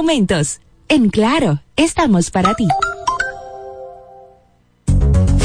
momentos. En Claro, estamos para ti.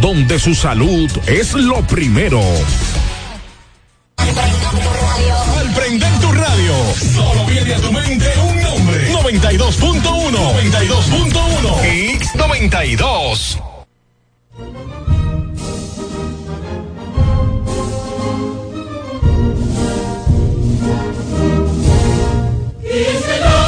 Donde su salud es lo primero. Al prender tu radio, solo viene a tu mente un nombre. 92.1, 92.1, X92. Dice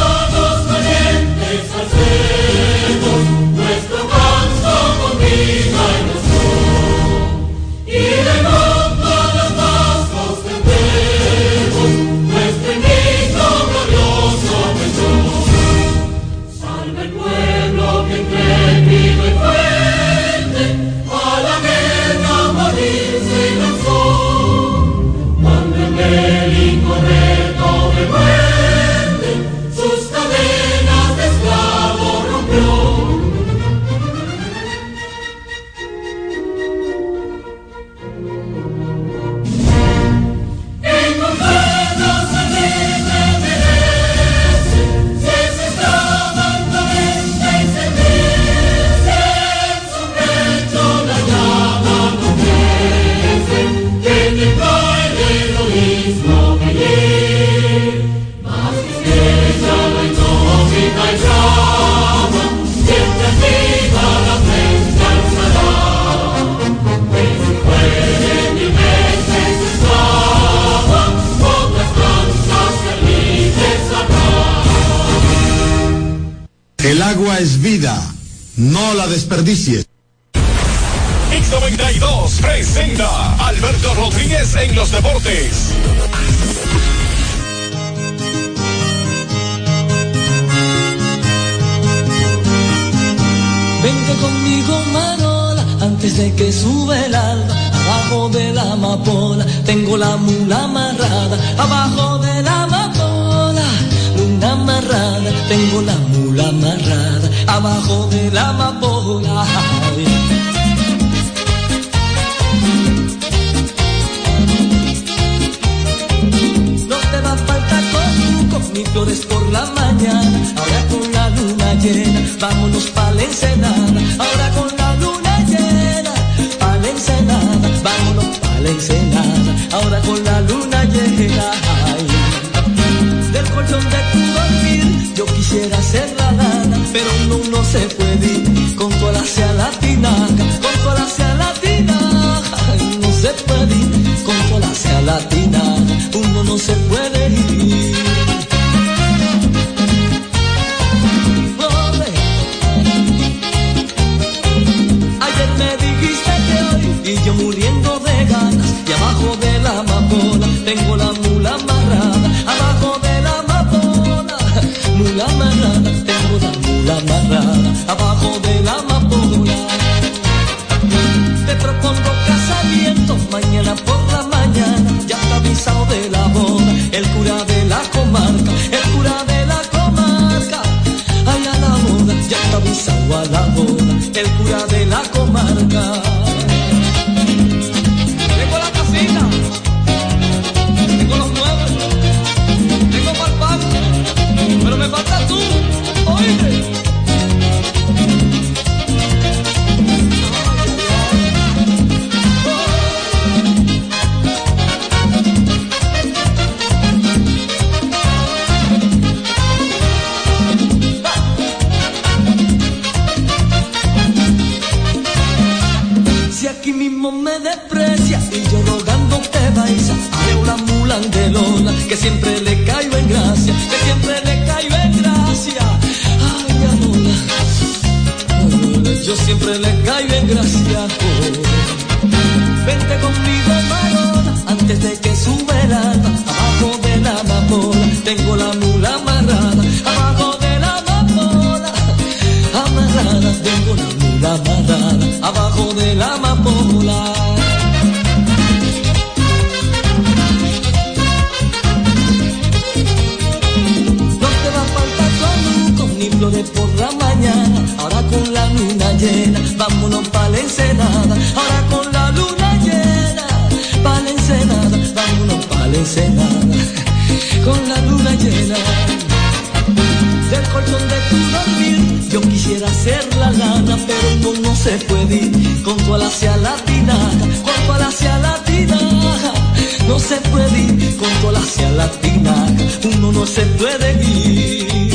no. Con la luna llena del colchón de tu dormir. Yo quisiera ser la lana, pero no, no se puede ir con tu hacia la tinaja, con tu hacia la tinaja. No se puede ir con ala hacia la tinaja, uno no se puede ir.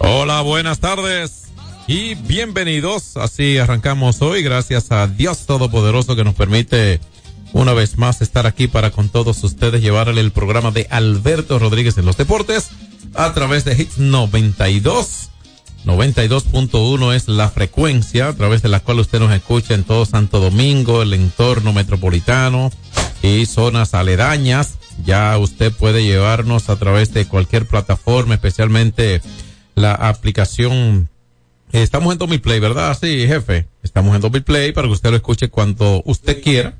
Hola, buenas tardes y bienvenidos. Así arrancamos hoy, gracias a Dios Todopoderoso que nos permite una vez más estar aquí para con todos ustedes llevarle el programa de Alberto Rodríguez en los deportes a través de Hits 92. 92.1 es la frecuencia a través de la cual usted nos escucha en todo Santo Domingo, el entorno metropolitano y zonas aledañas. Ya usted puede llevarnos a través de cualquier plataforma, especialmente la aplicación. Estamos en Domi Play, ¿verdad? Sí, jefe. Estamos en Domi Play para que usted lo escuche cuando usted quiera.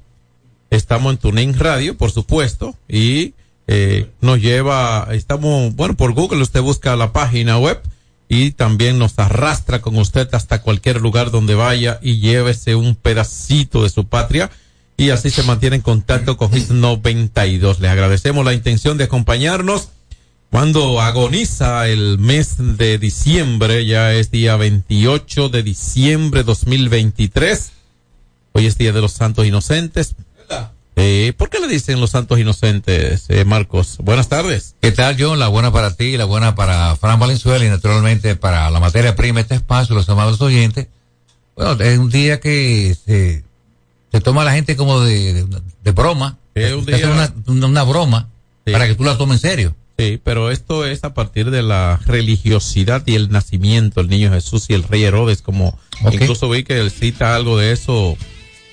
Estamos en TuneIn Radio, por supuesto, y eh, nos lleva, estamos, bueno, por Google usted busca la página web y también nos arrastra con usted hasta cualquier lugar donde vaya y llévese un pedacito de su patria y así se mantiene en contacto con Hits 92. Le agradecemos la intención de acompañarnos cuando agoniza el mes de diciembre, ya es día 28 de diciembre 2023. Hoy es Día de los Santos Inocentes. Eh, ¿Por qué le dicen los santos inocentes, eh, Marcos? Buenas tardes. ¿Qué tal, John? La buena para ti, la buena para Fran Valenzuela y naturalmente para la materia prima, este espacio, los amados oyentes. Bueno, es un día que se, se toma la gente como de, de, de broma. Es un día- una, una broma Sí. para que tú la tomes en serio. Sí, pero esto es a partir de la religiosidad y el nacimiento, el niño Jesús y el rey Herodes, como incluso vi que él cita algo de eso,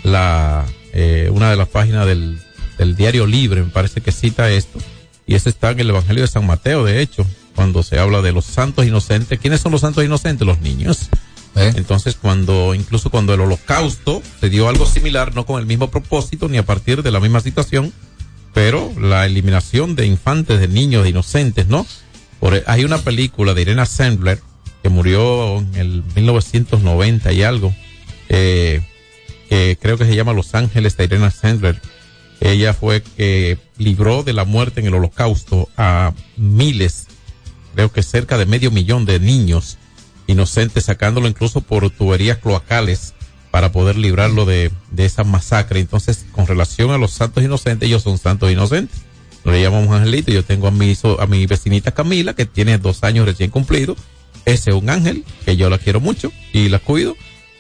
la eh, una de las páginas del, del diario Libre, me parece que cita esto, y eso está en el Evangelio de San Mateo, de hecho, cuando se habla de los santos inocentes. ¿Quiénes son los santos inocentes? Los niños. ¿eh? Entonces, cuando, incluso cuando el holocausto se dio algo similar, no con el mismo propósito ni a partir de la misma situación, pero la eliminación de infantes, de niños, de inocentes, ¿no? Por, hay una película de Irena Sandler que murió en el 1990 y algo, eh, que creo que se llama Los Ángeles de Irena Sandler. Ella fue que libró de la muerte en el holocausto a miles, creo que cerca de medio millón de niños inocentes, sacándolo incluso por tuberías cloacales para poder librarlo de, de esa masacre. Entonces, con relación a los santos inocentes, ellos son santos inocentes. No le llamamos angelito. Yo tengo a mi, a mi vecinita Camila, que tiene dos años recién cumplidos. Ese es un ángel, que yo la quiero mucho y la cuido,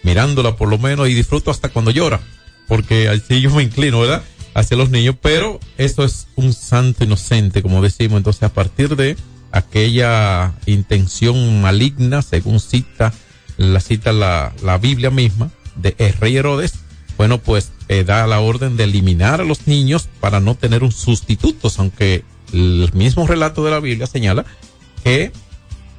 mirándola por lo menos y disfruto hasta cuando llora. Porque así yo me inclino, ¿verdad? Hacia los niños, pero eso es un santo inocente, como decimos. Entonces, a partir de aquella intención maligna, según cita, la cita la, la Biblia misma, de el rey Herodes, bueno, pues eh, da la orden de eliminar a los niños para no tener un sustituto, aunque el mismo relato de la Biblia señala que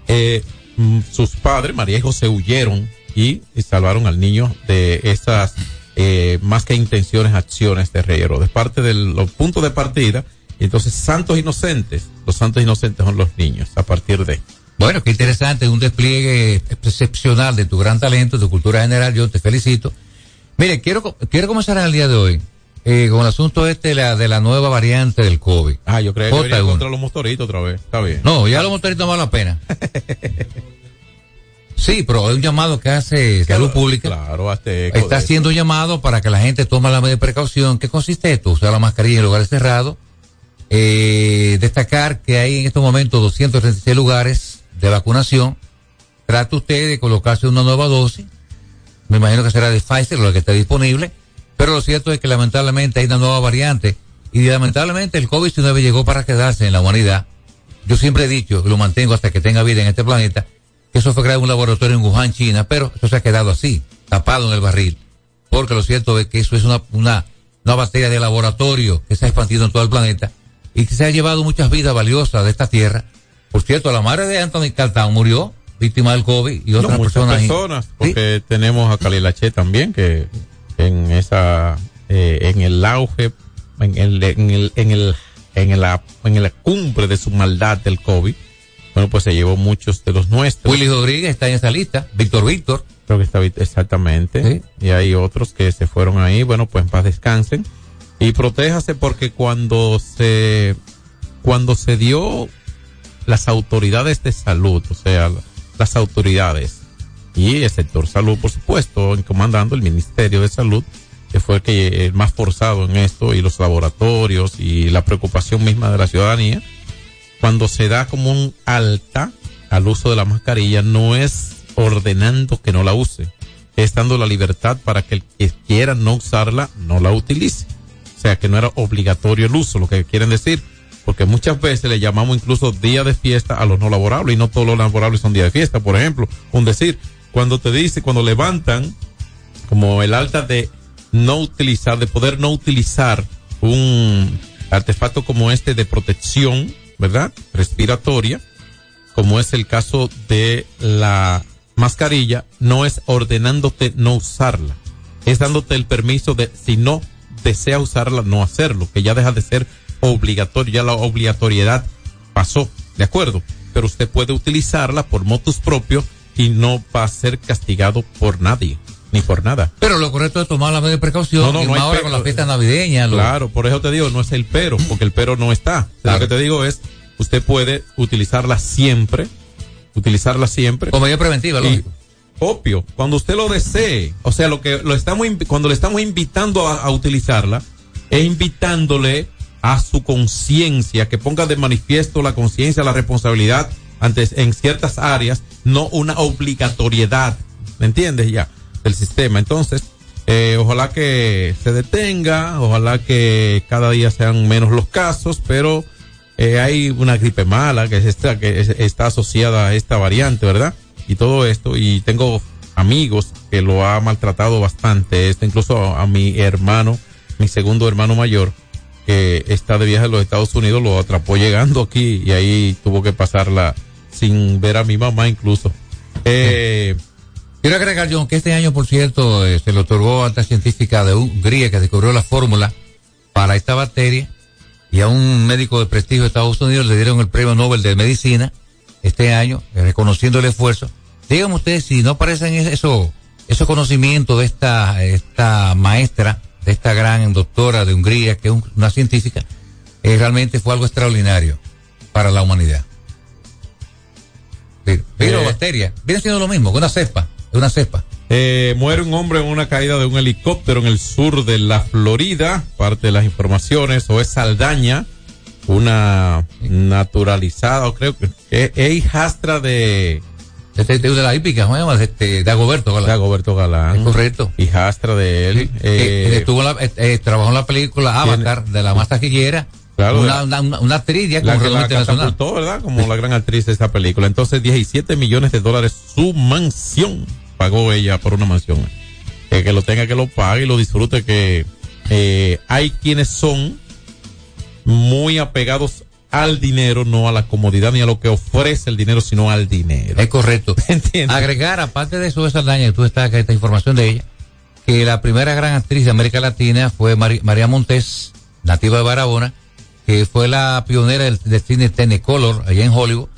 eh, mm, sus padres, María y José, huyeron y, y salvaron al niño de esas eh, más que intenciones, acciones de rey Herodes. Parte de los puntos de partida, entonces santos inocentes, los santos inocentes son los niños, a partir de... Bueno, qué interesante, un despliegue excepcional de tu gran talento, de tu cultura general, yo te felicito. Mire, quiero, quiero comenzar el día de hoy eh, con el asunto este de la, de la nueva variante del COVID. Ah, yo creo que venía J1. contra los motoritos otra vez. Está bien. No, ya los motoritos no vale la pena. Sí, pero hay un llamado que hace Salud Pública. Claro, eco Está haciendo llamado para que la gente tome la medida de precaución. ¿Qué consiste esto? Usar la mascarilla en lugares cerrados. Eh, destacar que hay en estos momentos 236 lugares de vacunación. Trate usted de colocarse una nueva dosis. Me imagino que será de Pfizer, lo que está disponible. Pero lo cierto es que lamentablemente hay una nueva variante. Y lamentablemente el COVID-19 llegó para quedarse en la humanidad. Yo siempre he dicho, y lo mantengo hasta que tenga vida en este planeta, que eso fue creado en un laboratorio en Wuhan, China, pero eso se ha quedado así, tapado en el barril. Porque lo cierto es que eso es una, una, una bacteria de laboratorio que se ha expandido en todo el planeta y que se ha llevado muchas vidas valiosas de esta tierra. Por cierto, la madre de Anthony Caltán murió víctimas del COVID y No, otras muchas personas. personas, Sí. porque tenemos a Calilache también, que en esa, eh, en el auge, en el, en el, en el, en la, en la cumbre de su maldad del COVID, bueno, pues se llevó muchos de los nuestros. Willy Rodríguez está en esa lista, Víctor Víctor. Creo que está exactamente. Sí. Y hay otros que se fueron ahí. Bueno, pues en paz descansen. Y protéjase porque cuando se, cuando se dio las autoridades de salud, o sea, las autoridades y el sector salud, por supuesto, comandando el Ministerio de Salud, que fue el que el más forzado en esto, y los laboratorios y la preocupación misma de la ciudadanía, cuando se da como un alta al uso de la mascarilla, no es ordenando que no la use, es dando la libertad para que el que quiera no usarla, no la utilice. O sea, que no era obligatorio el uso, lo que quieren decir, porque muchas veces le llamamos incluso día de fiesta a los no laborables y no todos los laborables son día de fiesta. Por ejemplo, un decir, cuando te dice, cuando levantan como el alta de no utilizar, de poder no utilizar un artefacto como este de protección, ¿verdad? Respiratoria, como es el caso de la mascarilla, no es ordenándote no usarla, es dándote el permiso de, si no desea usarla, no hacerlo, que ya deja de ser obligatorio, ya la obligatoriedad pasó, ¿de acuerdo? Pero usted puede utilizarla por motus propio y no va a ser castigado por nadie, ni por nada. Pero lo correcto es tomar la medida de precaución. No, no, y no ahora pero- con la fiesta navideña. lo- Claro, por eso te digo, no es el pero, porque el pero no está. Claro. Lo que te digo es, usted puede utilizarla siempre, utilizarla siempre. Como medida preventiva, lógico. obvio, cuando usted lo desee, o sea, lo que lo estamos cuando le estamos invitando a, a utilizarla, es invitándole a su conciencia, que ponga de manifiesto la conciencia, la responsabilidad antes en ciertas áreas, no una obligatoriedad, ¿me entiendes ya? Del sistema. Entonces, eh, ojalá que se detenga, ojalá que cada día sean menos los casos, pero eh, hay una gripe mala que, es esta, que es- está asociada a esta variante, ¿verdad? Y todo esto, y tengo amigos que lo ha maltratado bastante, esto incluso a, a mi hermano, mi segundo hermano mayor, que está de viaje a los Estados Unidos, lo atrapó llegando aquí y ahí tuvo que pasarla sin ver a mi mamá incluso. Eh, Quiero agregar, John, que este año, por cierto, eh, se le otorgó a alta científica de Hungría que descubrió la fórmula para esta bacteria y a un médico de prestigio de Estados Unidos le dieron el premio Nobel de Medicina este año, eh, reconociendo el esfuerzo. Díganme ustedes si no parecen es- eso, esos conocimientos de esta, esta maestra, de esta gran doctora de Hungría, que es un- una científica, eh, realmente fue algo extraordinario para la humanidad. Pero Eh. bacteria, viene siendo lo mismo, que una cepa, es una cepa. Eh, muere un hombre en una caída de un helicóptero en el sur de la Florida. Parte de las informaciones, o es Saldaña, una naturalizada, o creo que es, es hijastra de, Este, de, de la hípica, ¿cómo se llama? Este, de Agoberto, de ¿verdad? Dagoberto Galán. Es correcto. Hijastra de él. Sí, Eh, estuvo la- eh, eh, trabajó en la película Avatar de la más taquillera. Claro, una, una, una, una actriz ya la con que la renombre internacional. catapultó, ¿verdad? Como la gran actriz de esa película. Entonces, 17 millones de dólares su mansión pagó ella por una mansión. Eh, que lo tenga, que lo pague y lo disfrute. Que eh, hay quienes son muy apegados al dinero, no a la comodidad ni a lo que ofrece el dinero, sino al dinero. Es correcto. ¿Entiendes? Agregar, aparte de eso, de Saldaña, que tú estás acá, esta información de ella, que la primera gran actriz de América Latina fue María Montes, nativa de Barahona, que fue la pionera del, del cine Technicolor allá en Hollywood.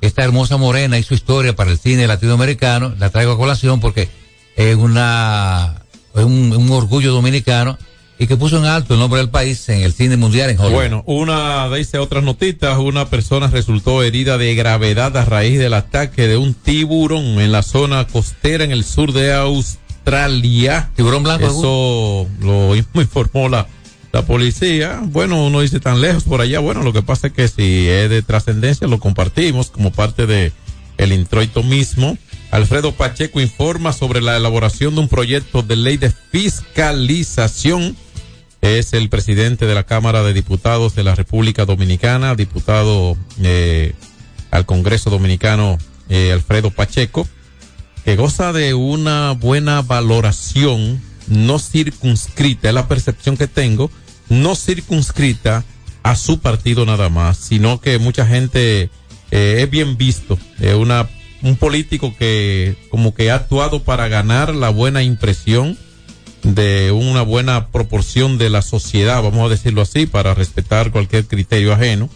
Esta hermosa morena hizo historia para el cine latinoamericano, la traigo a colación porque es una es un, un orgullo dominicano y que puso en alto el nombre del país en el cine mundial en Hollywood. Bueno, una, dice otras notitas, una persona resultó herida de gravedad a raíz del ataque de un tiburón en la zona costera en el sur de Australia. Tiburón blanco. Eso lo informó la, la policía. Bueno, uno dice tan lejos por allá. Bueno, lo que pasa es que si es de trascendencia, lo compartimos como parte de el introito mismo. Alfredo Pacheco informa sobre la elaboración de un proyecto de ley de fiscalización. Es el presidente de la Cámara de Diputados de la República Dominicana, diputado eh, al Congreso Dominicano, eh, Alfredo Pacheco que goza de una buena valoración no circunscrita, es la percepción que tengo, no circunscrita a su partido nada más, sino que mucha gente eh, es bien visto, es una, un político que como que ha actuado para ganar la buena impresión de una buena proporción de la sociedad, vamos a decirlo así, para respetar cualquier criterio ajeno.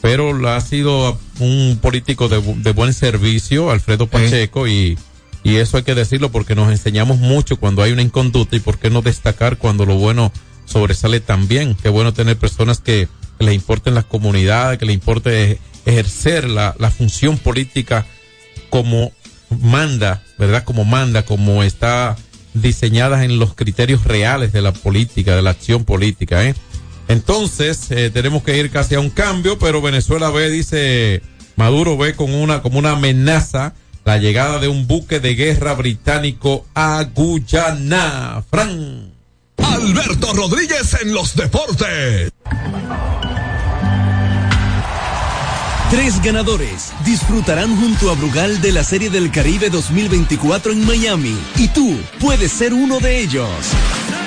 Pero ha sido un político de, de buen servicio, Alfredo Pacheco, y, y eso hay que decirlo porque nos enseñamos mucho cuando hay una inconducta y por qué no destacar cuando lo bueno sobresale también. Qué bueno tener personas que, que le importen las comunidades, que le importe ejercer la, función política como manda, ¿verdad? Como manda, como está diseñadas en los criterios reales de la política, de la acción política, ¿eh? Entonces, eh, tenemos que ir casi a un cambio, pero Venezuela ve, dice Maduro, ve con una, como una amenaza la llegada de un buque de guerra británico a Guyana. Fran. Alberto Rodríguez en los deportes. Tres ganadores disfrutarán junto a Brugal de la Serie del Caribe 2024 en Miami y tú puedes ser uno de ellos.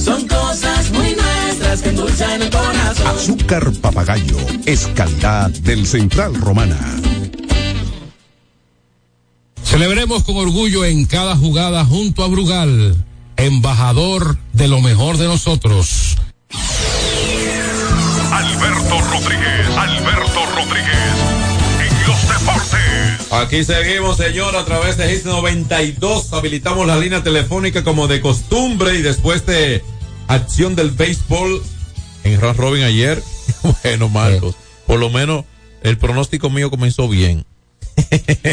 son cosas muy nuestras que endulzan el corazón. Azúcar papagayo es calidad del Central Romana. Celebremos con orgullo en cada jugada junto a Brugal, embajador de lo mejor de nosotros. Alberto Rodríguez, Alberto Rodríguez, en los deportes. Aquí seguimos, señor, a través de Hits 92. Habilitamos la línea telefónica como de costumbre y después de acción del béisbol en Round Robin ayer. bueno, Marcos, por lo menos el pronóstico mío comenzó bien.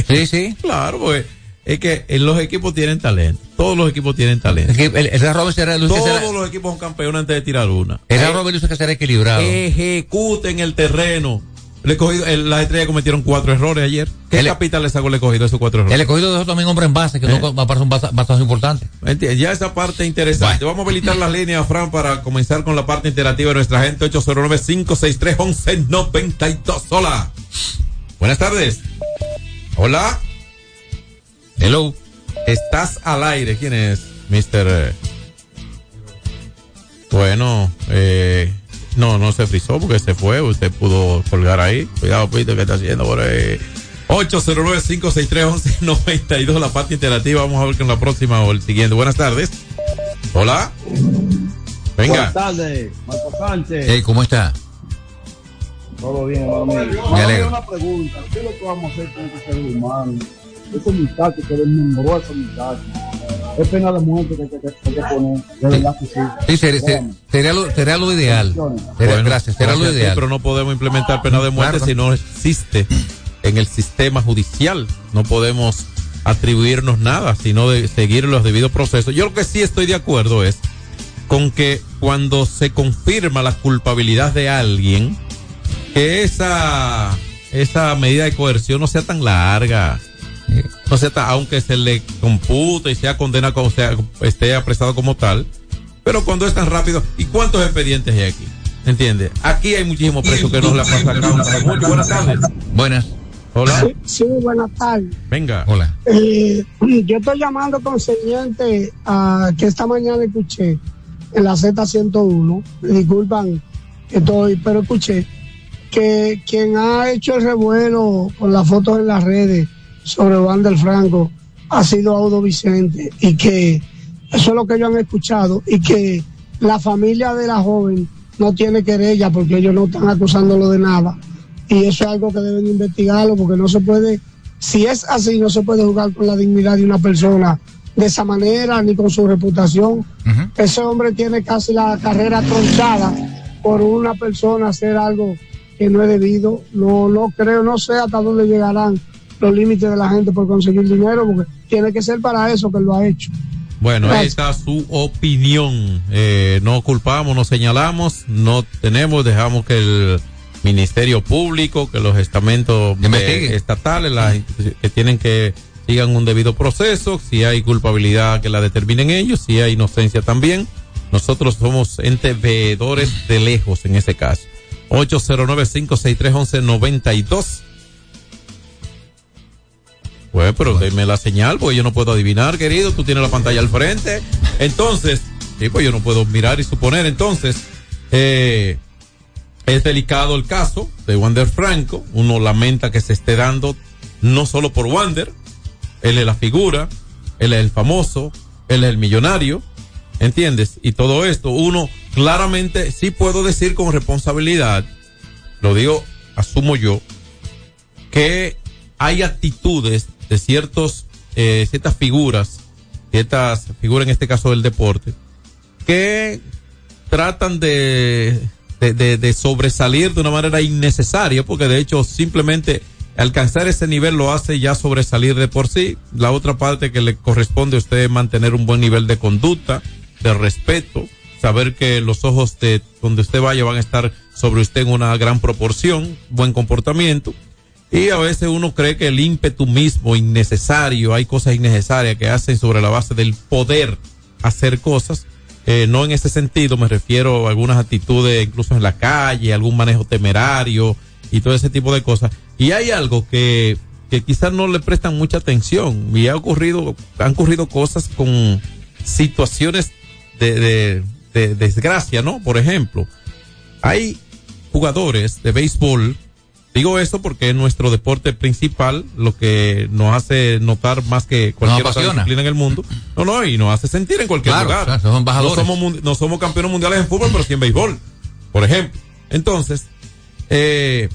sí, sí. Claro, pues es que los equipos tienen talento. Todos los equipos tienen talento. El, el, el Robert será, Todos será- los equipos son campeones antes de tirar una. el Eh, Robert luce que será equilibrado. ejecuten el terreno. Le cogido- el- las estrellas cometieron cuatro errores ayer. ¿Qué El- capital le sacó el cogido esos cuatro errores? el escogido dejó también hombre en base, que Eh. no va a parecer un bastante importante. Ya esa parte interesante. Vamos a habilitar las líneas, Fran, para comenzar con la parte interactiva de nuestra gente. 809-563-1192. Hola. Buenas tardes. Hola. Hello. Estás al aire. ¿Quién es, Mister? eh? Bueno, eh, no, no se frizó porque se fue. Usted pudo colgar ahí. Cuidado, Pito, que está haciendo por ahí. 809-563-1192, la parte interactiva. Vamos a ver con la próxima o el siguiente. Buenas tardes. Hola. Venga. Buenas tardes, Marco Sánchez. Hey, ¿cómo está? Todo bien, hermano. Me alegro. Una pregunta, ¿qué es lo que vamos a hacer con este ser humano? Ese muchacho que desmembró a ese muchacho. Es pena de muerte que hay que, que, hay que poner. De verdad que sí. Sí, sería, lo, sería lo ideal. Sería- Bueno, gracias, sería lo ideal. pero no podemos implementar pena de muerte Claro. si no existe en el sistema judicial. No podemos atribuirnos nada, sino de seguir los debidos procesos. Yo lo que sí estoy de acuerdo es con que cuando se confirma la culpabilidad de alguien, que esa, esa medida de coerción no sea tan larga. Tan- aunque se le compute y sea condenado, como sea, esté apresado como tal. Pero cuando es tan rápido, ¿y cuántos expedientes hay aquí? ¿Entiende? Aquí hay muchísimos presos que no la pasan mucho. Buenas tardes. Buenas. Hola. Sí, sí, buenas tardes. Venga. Hola. Eh, yo estoy llamando concerniente a que esta mañana escuché en la Z101, me disculpan que estoy, pero escuché que quien ha hecho el revuelo con las fotos en las redes sobre Juan del Franco ha sido Audo Vicente y que eso es lo que ellos han escuchado y que la familia de la joven no tiene querella porque ellos no están acusándolo de nada y eso es algo que deben investigarlo porque no se puede, si es así, no se puede jugar con la dignidad de una persona de esa manera ni con su reputación. Ese hombre tiene casi la carrera tronchada por una persona hacer algo que no es debido. No, no creo, no sé hasta dónde llegarán los límites de la gente por conseguir dinero porque tiene que ser para eso que lo ha hecho. Bueno, Gracias. está su opinión. Eh, no culpamos, no señalamos, no tenemos, dejamos que el Ministerio Público, que los estamentos eh, estatales, las instituciones que tienen que sigan un debido proceso, si hay culpabilidad que la determinen ellos, si hay inocencia también. Nosotros somos entes veedores de lejos en ese caso. 809-563-1192. Pues, pero deme la señal, porque yo no puedo adivinar, querido. Tú tienes la pantalla al frente. Entonces, sí, pues yo no puedo mirar y suponer. Entonces, eh, es delicado el caso de Wander Franco. Uno lamenta que se esté dando no solo por Wander. Él es la figura, él es el famoso, él es el millonario. ¿Entiendes? Y todo esto, uno claramente sí puedo decir con responsabilidad, lo digo, asumo yo, que hay actitudes de ciertos, eh, ciertas figuras, ciertas figuras en este caso del deporte, que tratan de, de, de- de sobresalir de una manera innecesaria, porque de hecho simplemente alcanzar ese nivel lo hace ya sobresalir de por sí. La otra parte que le corresponde a usted es mantener un buen nivel de conducta, de respeto, saber que los ojos de donde usted vaya van a estar sobre usted en una gran proporción, buen comportamiento. Y a veces uno cree que el ímpetu mismo innecesario, hay cosas innecesarias que hacen sobre la base del poder hacer cosas. Eh, no en ese sentido, me refiero a algunas actitudes incluso en la calle, algún manejo temerario y todo ese tipo de cosas. Y hay algo que, que quizás no le prestan mucha atención y ha ocurrido, han ocurrido cosas con situaciones de, de, de desgracia, ¿no? Por ejemplo, hay jugadores de béisbol Digo esto porque es nuestro deporte principal, lo que nos hace notar más que cualquier otra disciplina en el mundo. No, no, y nos hace sentir en cualquier Claro, lugar. claro, son. No somos, no somos campeones mundiales en fútbol, pero sí en béisbol, por ejemplo. Entonces, eh,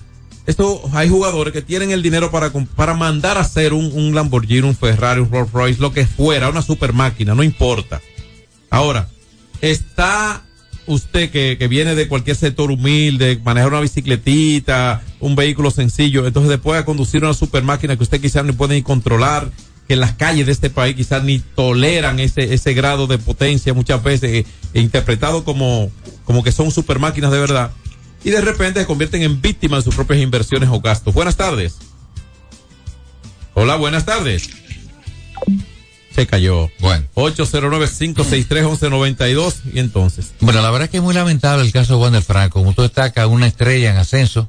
esto hay jugadores que tienen el dinero para, para mandar a hacer un, un Lamborghini, un Ferrari, un Rolls Royce, lo que fuera, una super máquina, no importa. Ahora, está usted que, que viene de cualquier sector humilde, manejar una bicicletita, un vehículo sencillo, entonces después a conducir una super máquina que usted quizás no puede ni controlar que en las calles de este país quizás ni toleran ese, ese grado de potencia muchas veces, eh, interpretado como, como que son super máquinas de verdad. Y de repente se convierten en víctimas de sus propias inversiones o gastos. Buenas tardes. Hola, buenas tardes. Se cayó. Bueno. 809-563-1192. Y entonces. Bueno, la verdad es que es muy lamentable el caso de Wander Franco. Como tú destacas, una estrella en ascenso,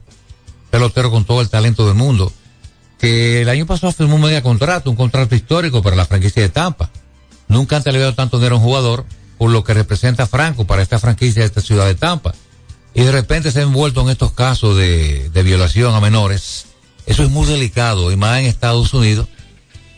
pelotero con todo el talento del mundo, que el año pasado firmó un media contrato, un contrato histórico para la franquicia de Tampa. Nunca han televido tanto dinero a un jugador por lo que representa Franco para esta franquicia de esta ciudad de Tampa. Y de repente se ha envuelto en estos casos de, de violación a menores. Eso es muy delicado, y más en Estados Unidos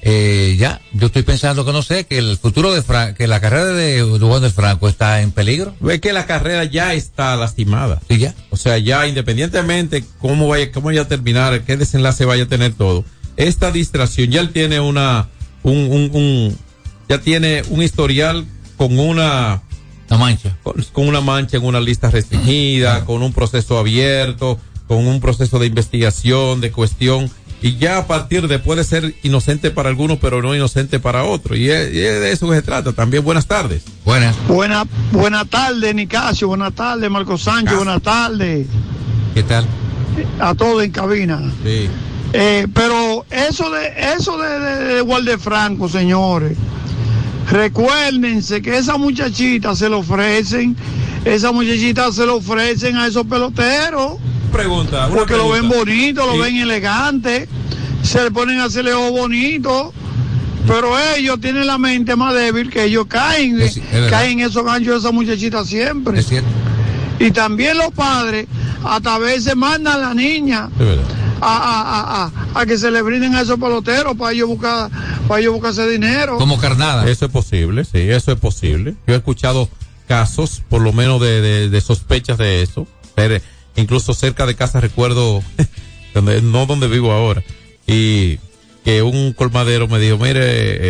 eh, ya, yo estoy pensando que no sé, que el futuro de Franco, que la carrera de, Wander Franco está en peligro. Es que la carrera ya está lastimada. Sí, ya. O sea, ya independientemente cómo vaya, cómo vaya a terminar, qué desenlace vaya a tener todo, esta distracción ya él tiene una, un, un, un ya tiene un historial con una, La mancha. con, con una mancha en una lista restringida, con un proceso abierto, con un proceso de investigación, de cuestión, y ya a partir de puede ser inocente para algunos, pero no inocente para otros. Y, es- y es de eso que se trata. También buenas tardes. Buenas. Buena, buena tarde, Nicasio. Buenas tardes, Marco Sánchez. Buenas tardes ¿Qué tal? a todos en cabina. Sí. Eh, pero eso de eso de, de, de Walde Franco, señores. Recuérdense que esa muchachita se lo ofrecen, esa muchachita se lo ofrecen a esos peloteros. Pregunta, una Porque lo ven bonito, lo Sí. ven elegante, se le ponen a hacerle ojos bonitos. Pero ellos tienen la mente más débil que ellos caen, Es- es verdad. caen en esos ganchos de esa muchachita siempre. Es cierto. Y también los padres hasta a veces mandan a la niña a, a, a, a, a que se le brinden a esos peloteros para ellos buscar para ellos buscarse dinero. Como carnada. Eso es posible, sí, eso es posible. Yo he escuchado casos, por lo menos de, de, de sospechas de eso. Pero incluso cerca de casa recuerdo, donde, no donde vivo ahora, y que un colmadero me dijo, mire,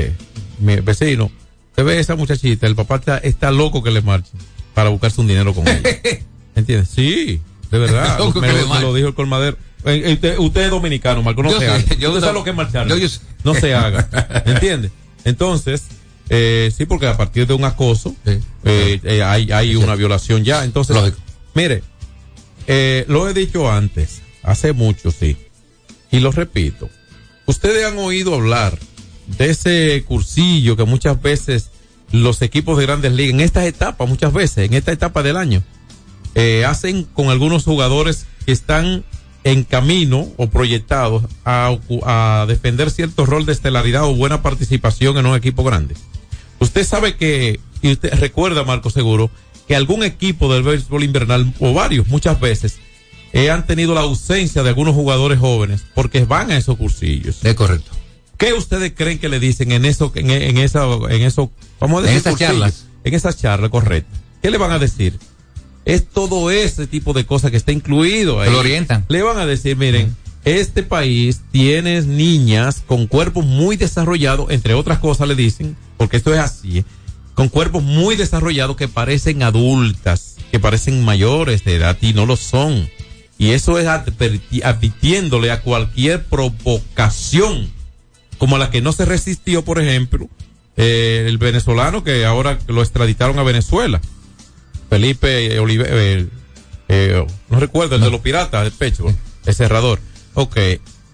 eh, mi vecino, te ve esa muchachita, el papá está, está loco que le marche para buscarse un dinero con ella. ¿Entiendes? Sí, de verdad. Me, lo, me dijo el colmadero. Eh, eh, Usted, usted es dominicano, Marco, no Yo se sé, haga. yo usted sé- sabe lo que es marchar. yo-. No se haga. ¿Entiende? Entonces, eh, sí, porque a partir de un acoso Sí. eh, eh, hay, hay una violación ya. Entonces, Lógico. mire, eh, lo he dicho antes, hace mucho, sí, y lo repito. Ustedes han oído hablar de ese cursillo que muchas veces los equipos de grandes ligas, en estas etapas, muchas veces, en esta etapa del año, eh, hacen con algunos jugadores que están en camino o proyectados a, a defender cierto rol de estelaridad o buena participación en un equipo grande. Usted sabe que, y usted recuerda, Marco Seguro, que algún equipo del béisbol invernal, o varios, muchas veces, eh, han tenido la ausencia de algunos jugadores jóvenes porque van a esos cursillos. Es correcto. ¿Qué ustedes creen que le dicen en eso, en, en esa, en eso, vamos a En decir, esas cursillos? charlas. En esas charlas, correcto. ¿Qué le van a decir? Es todo ese tipo de cosas que está incluido ahí. Lo orientan. Le van a decir, miren, este país tiene niñas con cuerpos muy desarrollados, entre otras cosas le dicen, porque esto es así, ¿eh? Con cuerpos muy desarrollados que parecen adultas, que parecen mayores de edad y no lo son. Y eso es advirtiéndole a cualquier provocación, como la que no se resistió, por ejemplo, eh, el venezolano que ahora lo extraditaron a Venezuela. Felipe Olive, eh, eh, no recuerdo, el de los piratas del pecho, el cerrador. Ok.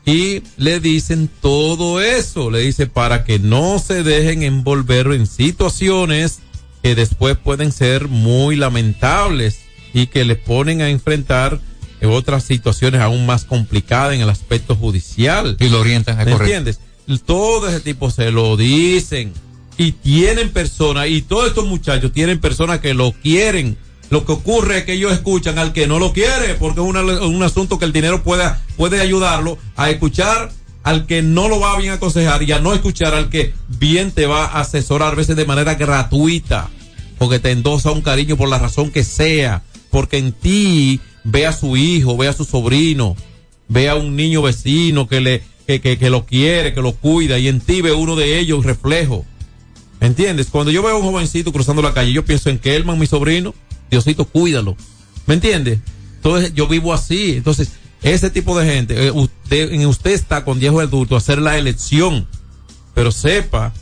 Y le dicen todo eso, le dice para que no se dejen envolver en situaciones que después pueden ser muy lamentables y que les ponen a enfrentar otras situaciones aún más complicadas en el aspecto judicial. Y lo orientan, ¿Me correcto. entiendes? Todo ese tipo se lo dicen y tienen personas y todos estos muchachos tienen personas que lo quieren. Lo que ocurre es que ellos escuchan al que no lo quiere porque es un asunto que el dinero puede, puede ayudarlo a escuchar al que no lo va a bien aconsejar y a no escuchar al que bien te va a asesorar a veces de manera gratuita porque te endosa un cariño por la razón que sea, porque en ti ve a su hijo, ve a su sobrino, ve a un niño vecino que le que, que, que lo quiere, que lo cuida y en ti ve uno de ellos reflejo. ¿Entiendes? Cuando yo veo a un jovencito cruzando la calle, yo pienso en Kelman, mi sobrino, Diosito, cuídalo. ¿Me entiendes? Entonces, yo vivo así. Entonces, ese tipo de gente, eh, usted, en usted está con viejo adulto hacer la elección pero sepa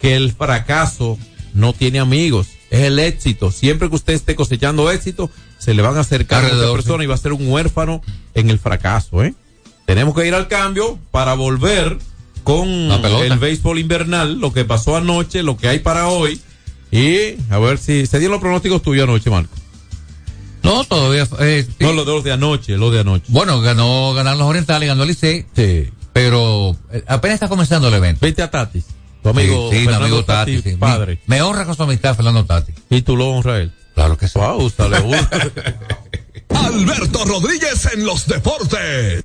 que el fracaso no tiene amigos, es el éxito. Siempre que usted esté cosechando éxito, se le van a acercar a esa persona y va a ser un huérfano en el fracaso, ¿eh? Tenemos que ir al cambio para volver con el béisbol invernal, lo que pasó anoche, lo que hay para hoy. Y a ver si se dieron los pronósticos tuyos anoche, Marco. No, todavía. eh, sí. No, los de los de anoche, los de anoche. Bueno, ganó, ganaron los orientales, ganó el Licey. Sí. Pero eh, apenas está comenzando el evento. Vete a Tatis. Tu amigo, sí, sí, mi amigo Tati. Tatis, sí. padre. Me, me honra con su amistad, Fernando Tati. ¿Y tú lo honras a él? Claro que sí. Wow, sale uno. Alberto Rodríguez en los deportes.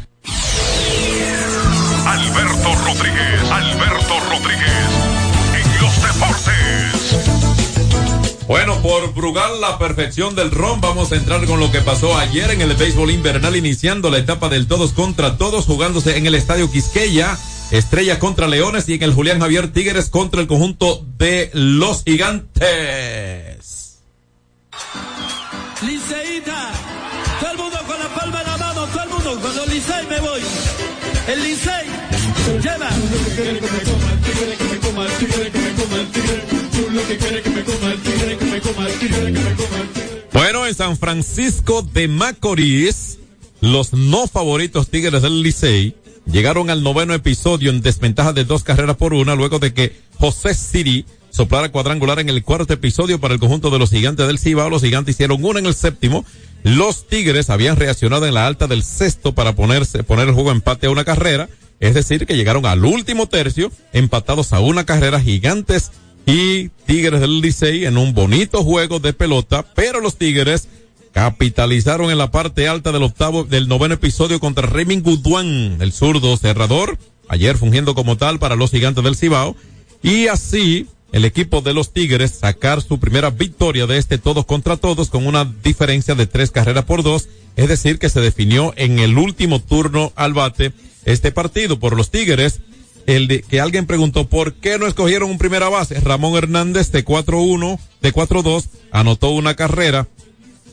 Alberto Rodríguez, Alberto Rodríguez, en los deportes. Bueno, por Brugal, la perfección del ron, vamos a entrar con lo que pasó ayer en el béisbol invernal, iniciando la etapa del todos contra todos, jugándose en el estadio Quisqueya, Estrella contra Leones y en el Julián Javier Tigres contra el conjunto de los Gigantes. Liceíta, todo el mundo con la palma de la mano, todo el mundo, cuando Licey me voy. El Licey Bueno, en San Francisco de Macorís, los no favoritos Tigres del Licey llegaron al noveno episodio en desventaja de dos carreras por una luego de que José Siri soplara cuadrangular en el cuarto episodio para el conjunto de los gigantes del Cibao. Los gigantes hicieron una en el séptimo. Los Tigres habían reaccionado en la alta del sexto para ponerse, poner el juego empate a una carrera. Es decir, que llegaron al último tercio empatados a una carrera gigantes y Tigres del Licey en un bonito juego de pelota, pero los Tigres capitalizaron en la parte alta del octavo, del noveno episodio contra Raymond Gudwan, el zurdo cerrador, ayer fungiendo como tal para los gigantes del Cibao, y así el equipo de los Tigres sacar su primera victoria de este todos contra todos con una diferencia de tres carreras por dos, es decir, que se definió en el último turno al bate este partido por los Tigres. El de, que alguien preguntó por qué no escogieron un primera base. Ramón Hernández de 4-1, de 4-2, anotó una carrera,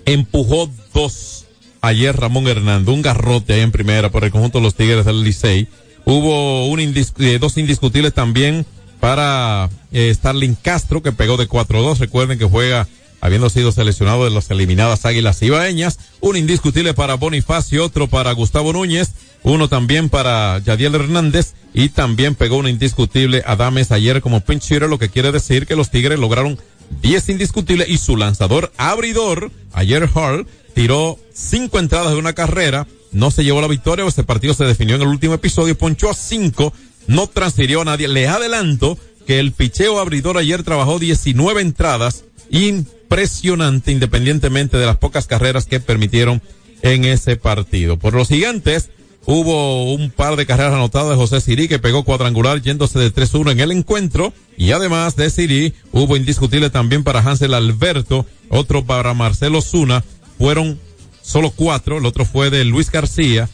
empujó dos. Ayer Ramón Hernández, un garrote ahí en primera por el conjunto de los Tigres del Licey. Hubo un eh, dos indiscutibles también para eh, Castro, que pegó de 4-2. Recuerden que juega habiendo sido seleccionado de las eliminadas Águilas Ibaeñas. Un indiscutible para Bonifacio, otro para Gustavo Núñez, uno también para Yadiel Hernández y también pegó un indiscutible Adames ayer como pinch hitter, lo que quiere decir que los Tigres lograron 10 indiscutibles y su lanzador abridor, ayer Hall, tiró cinco entradas de una carrera, no se llevó la victoria, este partido se definió en el último episodio, ponchó a cinco, no transfirió a nadie. Les adelanto que el picheo abridor ayer trabajó 19 entradas, impresionante, independientemente de las pocas carreras que permitieron en ese partido. Por los gigantes, hubo un par de carreras anotadas de José Sirí que pegó cuadrangular yéndose de 3-1 en el encuentro. Y además de Sirí, hubo indiscutible también para Hansel Alberto, otro para Marcelo Zuna. Fueron solo cuatro, el otro fue de Luis García.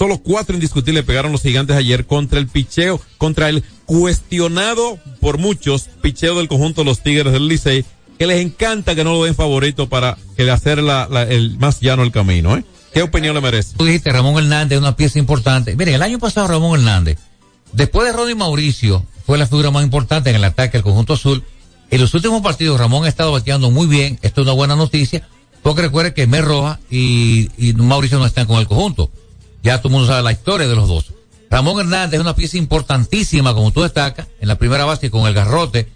Solo cuatro indiscutibles pegaron los gigantes ayer contra el picheo, contra el cuestionado por muchos picheo del conjunto de los Tigres del Licey, que les encanta que no lo den favorito para que le hacer el más llano el camino, ¿eh? ¿Qué opinión le merece? Tú dijiste Ramón Hernández, una pieza importante. Miren, el año pasado Ramón Hernández, después de Ronnie Mauricio, fue la figura más importante en el ataque al conjunto azul. En los últimos partidos Ramón ha estado bateando muy bien, esto es una buena noticia, porque recuerde que Mer Roja y Mauricio no están con el conjunto. Ya todo el mundo sabe la historia de los dos. Ramón Hernández es una pieza importantísima, como tú destacas, en la primera base con el garrote.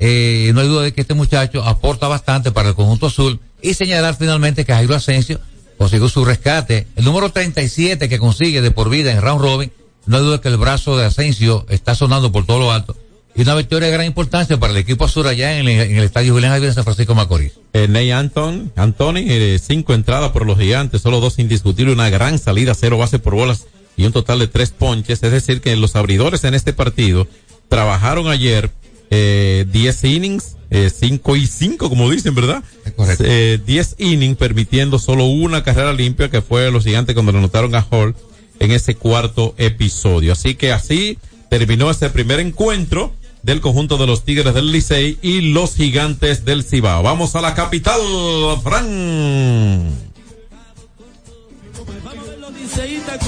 Eh, no hay duda de que este muchacho aporta bastante para el conjunto azul. Y señalar finalmente que Jairo Asensio consiguió su rescate. El número 37 que consigue de por vida en round robin. No hay duda que el brazo de Asensio está sonando por todo lo alto. Y una victoria de gran importancia para el equipo azul allá en el, en el estadio Julián Javier de San Francisco Macorís. Eh, Ney Anton, Anthony, eh, cinco entradas por los gigantes, solo dos indiscutibles, una gran salida, cero base por bolas y un total de tres ponches. Es decir, que los abridores en este partido trabajaron ayer eh, 10 innings, eh, 5 y 5, como dicen, ¿verdad? Correcto. Eh, 10 innings, permitiendo solo una carrera limpia, que fue los gigantes cuando le anotaron a Hall en ese cuarto episodio. Así que así terminó ese primer encuentro del conjunto de los Tigres del Licey y los Gigantes del Cibao. Vamos a la capital, Fran. Estrellita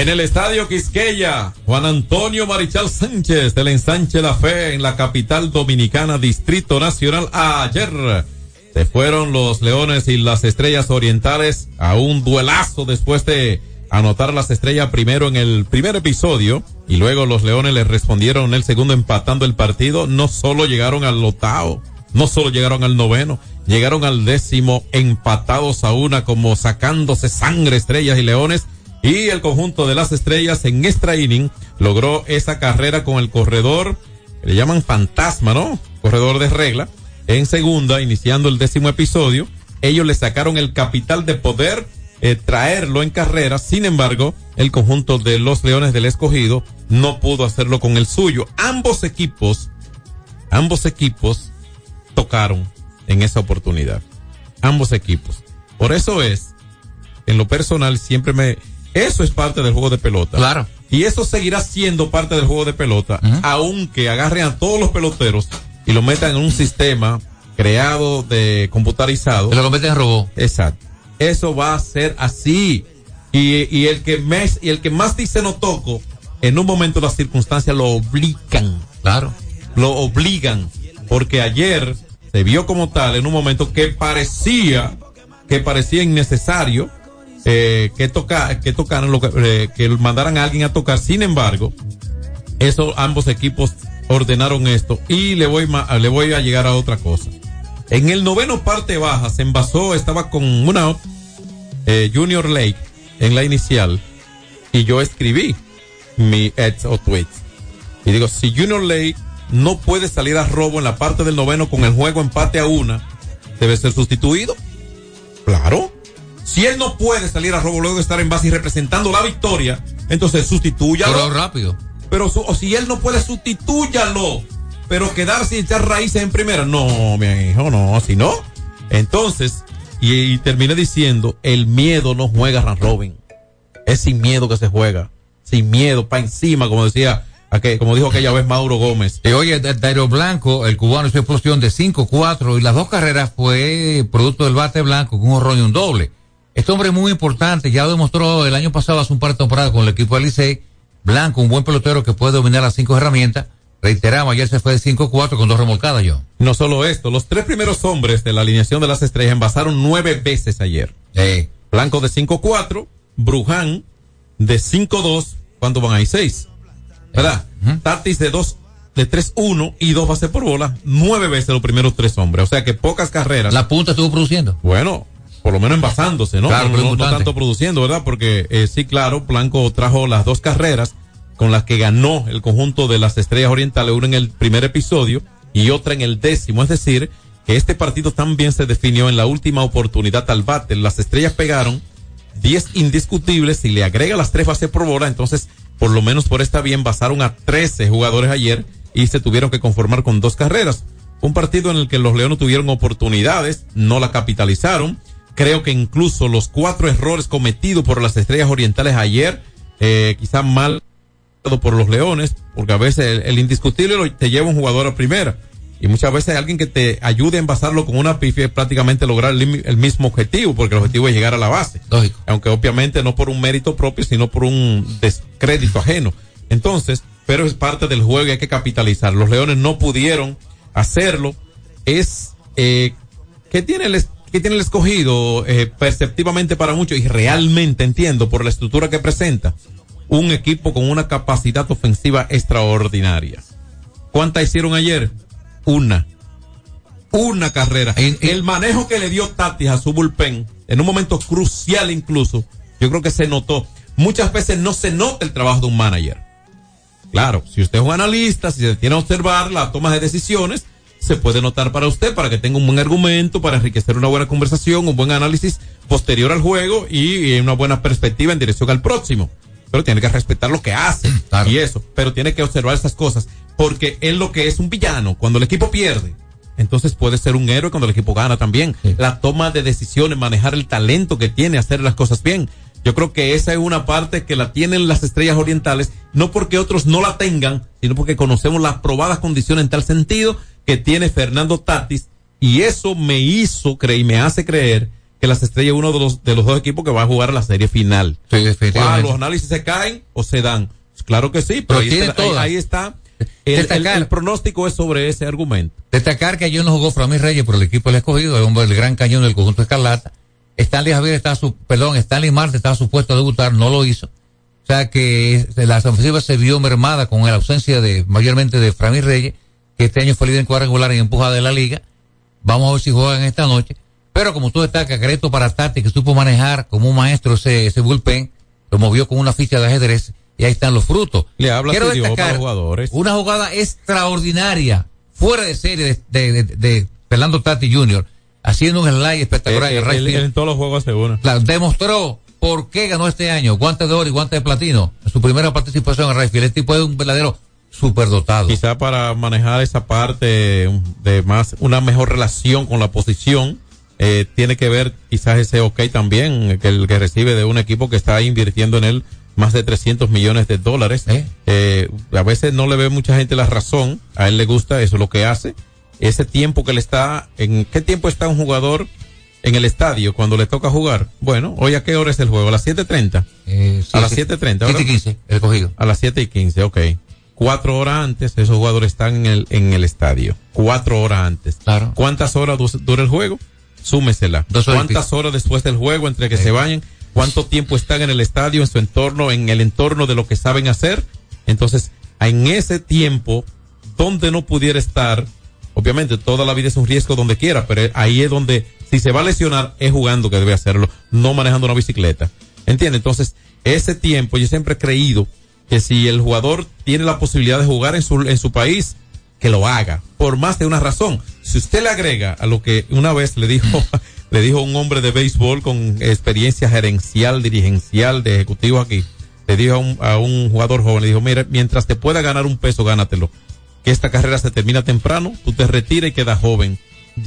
En el estadio Quisqueya, Juan Antonio Marichal Sánchez del ensanche La Fe en la capital dominicana, Distrito Nacional. Ayer se fueron los Leones y las Estrellas Orientales a un duelazo después de anotar las Estrellas primero en el primer episodio y luego los Leones les respondieron en el segundo empatando el partido. No solo llegaron al octavo, no solo llegaron al noveno, llegaron al décimo empatados a una como sacándose sangre Estrellas y Leones y el conjunto de las estrellas en extra inning logró esa carrera con el corredor, que le llaman fantasma, ¿no? Corredor de regla. En segunda, iniciando el décimo episodio, ellos le sacaron el capital de poder eh, traerlo en carrera. Sin embargo, el conjunto de los Leones del Escogido no pudo hacerlo con el suyo. Ambos equipos, ambos equipos tocaron en esa oportunidad. Ambos equipos. Por eso es, en lo personal, siempre me, eso es parte del juego de pelota. Claro. Y eso seguirá siendo parte del juego de pelota, aunque agarren a todos los peloteros y lo metan en un sistema creado de computarizado. Se lo meten en robot. Exacto. Eso va a ser así. Y, y el que más, y el que más dice no toco, en un momento las circunstancias lo obligan. Claro. Lo obligan. Porque ayer se vio como tal en un momento que parecía, que parecía innecesario eh, que tocar, que tocaran, eh, que mandaran a alguien a tocar. Sin embargo, eso ambos equipos ordenaron esto y le voy le voy a llegar a otra cosa. En el noveno parte baja se envasó, estaba con una eh, Junior Lake en la inicial y yo escribí mi ads o tweets. Y digo, si Junior Lake no puede salir a robo en la parte del noveno con el juego empate a una, debe ser sustituido. Claro. Si él no puede salir a robo luego de estar en base y representando la victoria, entonces sustitúyalo. Pero rápido. Pero su- o si él no puede, sustitúyalo. Pero quedarse y echar raíces en primera. No, mi hijo, no. Si no, entonces, y, y terminé diciendo, el miedo no juega Ran Robin. Es sin miedo que se juega. Sin miedo, pa' encima, como decía, aquel- como dijo aquella vez Mauro Gómez. Y oye, Da- Dairo Blanco, el cubano, hizo explosión de 5-4 y las dos carreras fue producto del bate blanco con un horror y un doble. Este hombre es muy importante, ya lo demostró el año pasado hace un par de temporadas con el equipo del Licey. Blanco, un buen pelotero que puede dominar las cinco herramientas. Reiteramos, ayer se fue de 5-4 con dos remolcadas, yo. No solo esto, los tres primeros hombres de la alineación de las estrellas envasaron nueve veces ayer. Blanco de 5-4, Bruján de 5-2, ¿cuánto van ahí? Seis. ¿Verdad? Tatis de 2, de 3-1 y dos bases por bola, nueve veces los primeros tres hombres. O sea que pocas carreras. La punta estuvo produciendo. Bueno, por lo menos envasándose, ¿no? Claro, no, no- tanto produciendo, ¿verdad? Porque eh, sí, claro, Blanco trajo las dos carreras con las que ganó el conjunto de las Estrellas Orientales, una en el primer episodio y otra en el décimo. Es decir, que este partido también se definió en la última oportunidad al bate. Las Estrellas pegaron 10 indiscutibles. Si le agrega las tres bases por bola, entonces, por lo menos por esta bien, basaron a 13 jugadores ayer y se tuvieron que conformar con dos carreras. Un partido en el que los Leones tuvieron oportunidades, no la capitalizaron. Creo que incluso los cuatro errores cometidos por las Estrellas Orientales ayer, eh, quizá mal por los Leones, porque a veces el, el indiscutible te lleva un jugador a primera. Y muchas veces alguien que te ayude a envasarlo con una pifia es prácticamente lograr el, mi- el mismo objetivo, porque el objetivo es llegar a la base. Aunque obviamente no por un mérito propio, sino por un descrédito ajeno. Entonces, pero es parte del juego y hay que capitalizar. Los Leones no pudieron hacerlo. Es, eh, ¿qué tiene el, qué tiene el escogido eh, perceptivamente para muchos? Y realmente entiendo por la estructura que presenta. Un equipo con una capacidad ofensiva extraordinaria. ¿Cuántas hicieron ayer? Una. Una carrera. el manejo que le dio Tatis a su bullpen, en un momento crucial incluso, yo creo que se notó. Muchas veces no se nota el trabajo de un manager. Claro, si usted es un analista, si se tiene a observar la toma de decisiones, se puede notar para usted, para que tenga un buen argumento, para enriquecer una buena conversación, un buen análisis posterior al juego y, una buena perspectiva en dirección al próximo. Pero tiene que respetar lo que hace y eso, pero tiene que observar esas cosas, porque él lo que es un villano, cuando el equipo pierde, entonces puede ser un héroe cuando el equipo gana también. La toma de decisiones, manejar el talento que tiene, hacer las cosas bien. Yo creo que esa es una parte que la tienen las estrellas orientales, no porque otros no la tengan, sino porque conocemos las probadas condiciones en tal sentido que tiene Fernando Tatis, y eso me hizo creer y me hace creer que las estrellas es uno de los, de los dos equipos que va a jugar la serie final. Sí, Ah, definitivamente. los análisis se caen o se dan. Claro que sí, pero, Pero ahí, está, ahí- todas. ahí está. El, Destacar. el pronóstico es sobre ese argumento. Destacar que ayer no jugó Framí Reyes por el equipo del escogido, el hombre del gran cañón del conjunto Escarlata. Stanley Javier estaba su, perdón, Stanley Marte estaba supuesto a debutar, no lo hizo. O sea que la ofensiva se vio mermada con la ausencia de, mayormente de Framí Reyes, que este año fue líder en cuadrangular y empujada de la liga. Vamos a ver si juegan esta noche. Pero como tú destacas, crédito para Tati, que supo manejar como un maestro ese, ese bullpen, lo movió con una ficha de ajedrez y ahí están los frutos. Le habla Quiero destacar los jugadores. una jugada extraordinaria, fuera de serie de, de, de- de Fernando Tati Jr., haciendo un slide espectacular Eh, en el eh, en todos los juegos hace. Claro, demostró por qué ganó este año guante de oro y guante de platino en su primera participación en right field. Este tipo es un verdadero superdotado. Quizá para manejar esa parte de más, una mejor relación con la posición, eh, tiene que ver quizás ese ok también, que el que recibe de un equipo que está invirtiendo en él más de 300 millones de dólares. Eh, a veces no le ve mucha gente la razón, a él le gusta, eso es lo que hace. Ese tiempo que le está, ¿en qué tiempo está un jugador en el estadio cuando le toca jugar? Bueno, hoy a qué hora es el juego, a las 7.30. Eh, sí, a las sí. 7.30. 7 y 15, el cogido. A las 7 y 15, ok. Cuatro horas antes, esos jugadores están en el, en el estadio. Cuatro horas antes. Claro. ¿Cuántas horas du- dura el juego? Súmesela. Dos horas ¿Cuántas horas después del juego entre que Sí. se vayan? cuánto tiempo están en el estadio, en su entorno, en el entorno de lo que saben hacer. Entonces, en ese tiempo, donde no pudiera estar, obviamente toda la vida es un riesgo donde quiera, pero ahí es donde, si se va a lesionar, es jugando que debe hacerlo, no manejando una bicicleta. ¿Entiende? Entonces, ese tiempo, yo siempre he creído que si el jugador tiene la posibilidad de jugar en su, en su país, que lo haga, por más de una razón. Si usted le agrega a lo que una vez le dijo, le dijo un hombre de béisbol con experiencia gerencial, dirigencial, de ejecutivo aquí, le dijo a un, a un jugador joven, le dijo, mira, mientras te pueda ganar un peso, gánatelo. Que esta carrera se termina temprano, tú te retiras y quedas joven.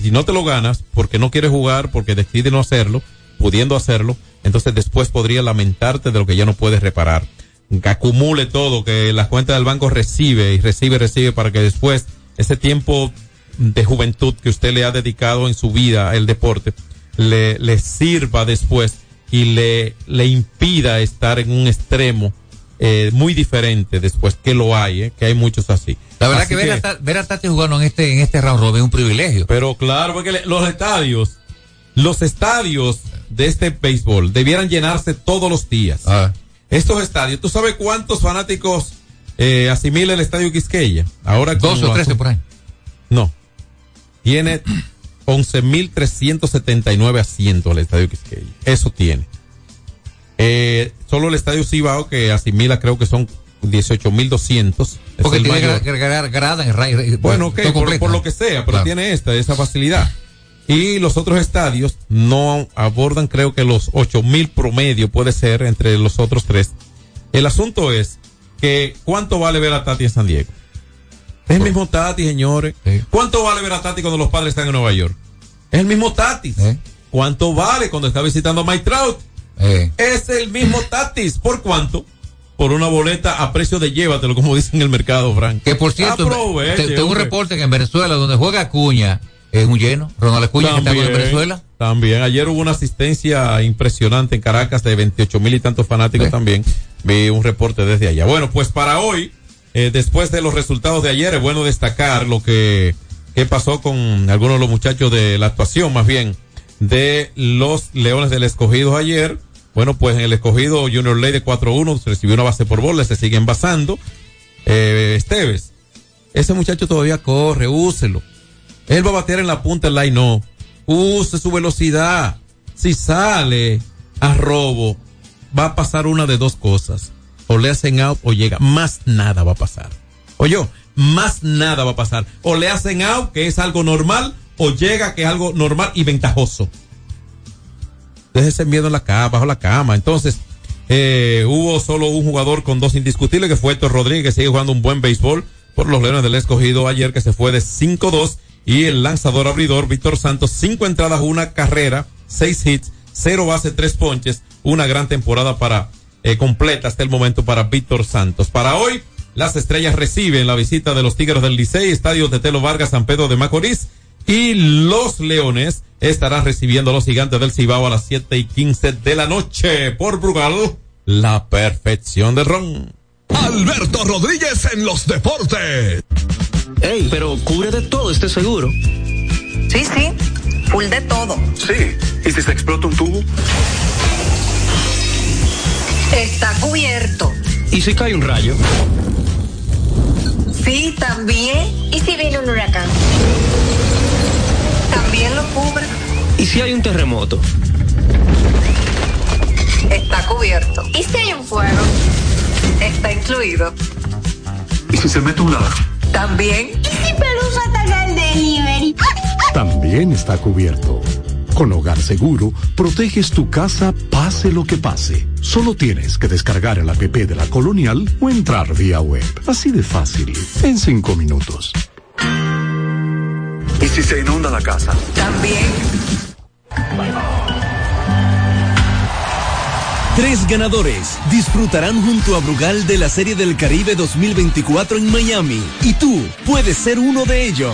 Si no te lo ganas, porque no quieres jugar, porque decides no hacerlo, pudiendo hacerlo, entonces después podría lamentarte de lo que ya no puedes reparar que acumule todo, que la cuenta del banco recibe y recibe, recibe para que después ese tiempo de juventud que usted le ha dedicado en su vida al deporte le, le sirva después y le, le impida estar en un extremo eh, muy diferente después que lo hay, eh, que hay muchos así. La verdad que, ver, a, ver a Tati jugando en este, en este round robin es un privilegio. Pero claro, porque le, los estadios, los estadios de este béisbol debieran llenarse todos los días. Ah estos estadios. ¿Tú sabes cuántos fanáticos eh, asimila el estadio Quisqueya? Ahora Dos o trece por ahí. No. Tiene 11.379 asientos el estadio Quisqueya. Eso tiene. Eh, solo el estadio Cibao que asimila creo que son 18.200. Porque tiene grada en Bueno, ok, por, por, lo que sea, pero tiene esta, esa facilidad. Y los otros estadios no abordan, creo que los ocho mil promedio puede ser entre los otros tres. El asunto es que ¿cuánto vale ver a Tati en San Diego? Es el mismo Tati, señores. ¿Cuánto vale ver a Tati cuando los padres están en Nueva York? Es el mismo Tatis. ¿Cuánto vale cuando está visitando a Mike Trout? Es el mismo Tatis. ¿Por cuánto? Por una boleta a precio de llévatelo, como dicen en el mercado, Frank. Que por cierto, tengo un reporte que en Venezuela, donde juega Cuña, es un lleno. Ronald Acuña que está en Venezuela. También. Ayer hubo una asistencia impresionante en Caracas de 28 mil y tantos fanáticos también. Vi un reporte desde allá. Bueno, pues para hoy, eh, después de los resultados de ayer, es bueno destacar lo que, que pasó con algunos de los muchachos de la actuación, más bien, de los Leones del Escogido ayer. Bueno, pues en el escogido Junior Ley de 4-1 recibió una base por bola, se sigue envasando. Eh, Esteves, ese muchacho todavía corre, úselo él va a batear en la punta del line, no. Use su velocidad. Si sale a robo, va a pasar una de dos cosas. O le hacen out o llega. Más nada va a pasar. Oye, más nada va a pasar. O le hacen out, que es algo normal, o llega, que es algo normal y ventajoso. Déjese miedo en la cama, bajo la cama. Entonces, eh, hubo solo un jugador con dos indiscutibles, que fue Héctor Rodríguez, que sigue jugando un buen béisbol por los Leones del Escogido ayer, que se fue de 5-2 y el lanzador abridor Víctor Santos, cinco entradas, una carrera, seis hits, cero base, tres ponches, una gran temporada para eh, completa hasta el momento para Víctor Santos. Para hoy, las estrellas reciben la visita de los Tigres del Licey, Estadio de Telo Vargas, San Pedro de Macorís, y los Leones estarán recibiendo a los gigantes del Cibao a las siete y quince de la noche por Brugal, la perfección de ron. Alberto Rodríguez en los deportes. Ey, pero cubre de todo este seguro. Sí, sí, full de todo. Sí, ¿y si se explota un tubo? Está cubierto. ¿Y si cae un rayo? Sí, también. ¿Y si viene un huracán? ¿Y si hay un terremoto? Está cubierto. ¿Y si hay un fuego? Está incluido. ¿Y si se mete un ladrón? También. ¿Y si Pelusa ataca el delivery? También está cubierto. Con Hogar Seguro, proteges tu casa pase lo que pase. Solo tienes que descargar el app de la Colonial o entrar vía web. Así de fácil, en cinco minutos. ¿Y si se inunda la casa? También. Tres ganadores disfrutarán junto a Brugal de la Serie del Caribe 2024 en Miami y tú puedes ser uno de ellos.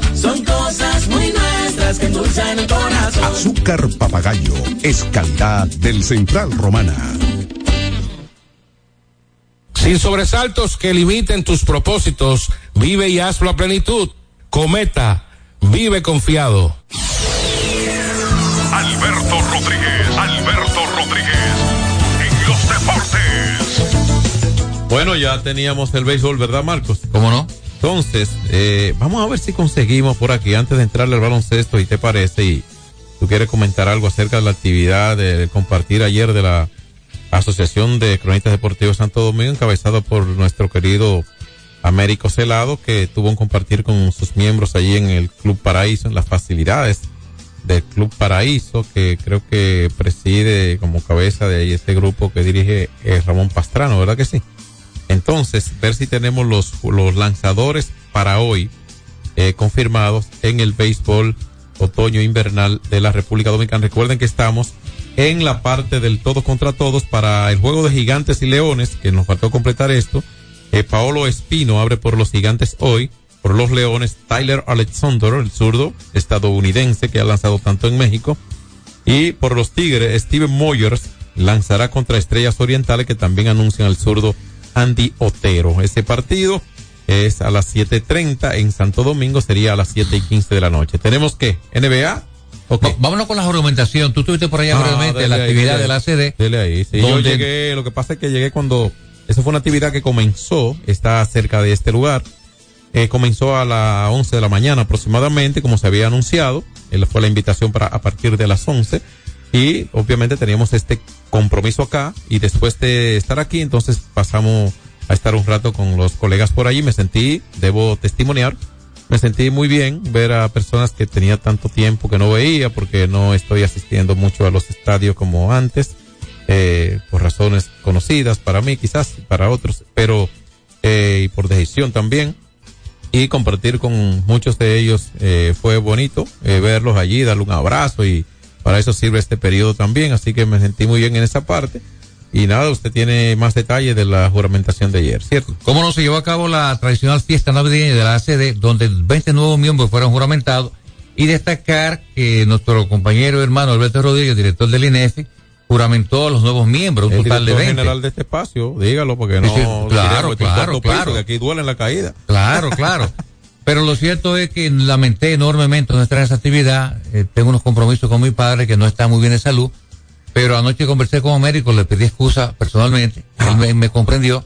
Son cosas muy nuestras que endulzan el corazón. Azúcar papagayo es calidad del Central Romana. Sin sobresaltos que limiten tus propósitos, vive y hazlo a plenitud. Cometa, vive confiado. Alberto Rodríguez, Alberto Rodríguez, en los deportes. Bueno, ya teníamos el béisbol, ¿verdad, Marcos? ¿Cómo no? Entonces, eh, vamos a ver si conseguimos por aquí, antes de entrarle al baloncesto, y te parece, y tú quieres comentar algo acerca de la actividad de, compartir ayer de la Asociación de Cronistas Deportivos Santo Domingo, encabezado por nuestro querido Américo Celado, que tuvo un compartir con sus miembros allí en el Club Paraíso, en las facilidades del Club Paraíso, que creo que preside como cabeza de este grupo que dirige eh, Ramón Pastrano, ¿verdad que sí? Entonces, ver si tenemos los, los lanzadores para hoy eh, confirmados en el béisbol otoño invernal de la República Dominicana. Recuerden que estamos en la parte del todos contra todos para el juego de gigantes y leones, que nos faltó completar esto. Eh, Paolo Espino abre por los gigantes hoy, por los leones Tyler Alexander, el zurdo estadounidense que ha lanzado tanto en México, y por los tigres Steven Moyers lanzará contra Estrellas Orientales que también anuncian al zurdo Andy Otero. Ese partido es a las 7.30 en Santo Domingo, sería a las 7 y 15 de la noche. ¿Tenemos que ¿NBA? Va- vámonos con la argumentación. Tú estuviste por allá Ah, brevemente la ahí, actividad de la. ACD. Dele ahí. Sí, yo llegué, lo que pasa es que llegué cuando, esa fue una actividad que comenzó, está cerca de este lugar. Eh, comenzó a las 11 de la mañana aproximadamente, como se había anunciado. Él fue la invitación para a partir de las 11. Y obviamente teníamos este compromiso acá. Y después de estar aquí, entonces pasamos a estar un rato con los colegas por allí. Me sentí, debo testimoniar, me sentí muy bien ver a personas que tenía tanto tiempo que no veía porque no estoy asistiendo mucho a los estadios como antes, eh, por razones conocidas para mí quizás, para otros, pero eh, y por decisión también. Y compartir con muchos de ellos eh, fue bonito eh, verlos allí, darle un abrazo y para eso sirve este periodo también, así que me sentí muy bien en esa parte. Y nada, usted tiene más detalles de la juramentación de ayer, ¿cierto? ¿Cómo no se llevó a cabo la tradicional fiesta navideña de la ACD, donde 20 nuevos miembros fueron juramentados? Y destacar que nuestro compañero hermano Alberto Rodríguez, director del INEFI, juramentó a los nuevos miembros, un el total de director 20. general de este espacio, dígalo porque no Sí, sí, lo claro, claro, claro. que aquí duele la caída. Claro, claro. Pero lo cierto es que lamenté enormemente no estar en esa actividad. Eh, tengo unos compromisos con mi padre que no está muy bien de salud. Pero anoche conversé con Américo, le pedí excusa personalmente. Él me, me comprendió.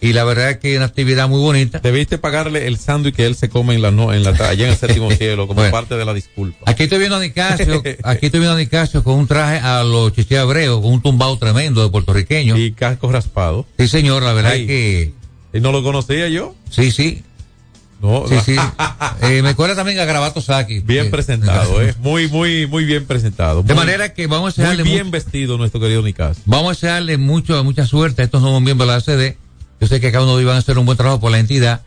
Y la verdad es que es una actividad muy bonita. Debiste pagarle el sándwich que él se come en la no, en la allá en el séptimo cielo como Bueno. parte de la disculpa. Aquí estoy viendo a Nicasio, aquí estoy viendo a Nicasio con un traje a los chiché con un tumbado tremendo de puertorriqueño. Y casco raspado. Sí, señor, la verdad Ay. es que. ¿Y no lo conocía yo? Sí, sí. No, Sí, sí. Eh, me acuerda también a Gravato Saki. Bien presentado, eh. Muy, muy, muy bien presentado. De Muy- manera que vamos a Muy darle bien mucho- vestido nuestro querido Nicas. Vamos a desearle mucho, mucha suerte a estos nuevos miembros de la ACD. Yo sé que cada uno iban a hacer un buen trabajo por la entidad.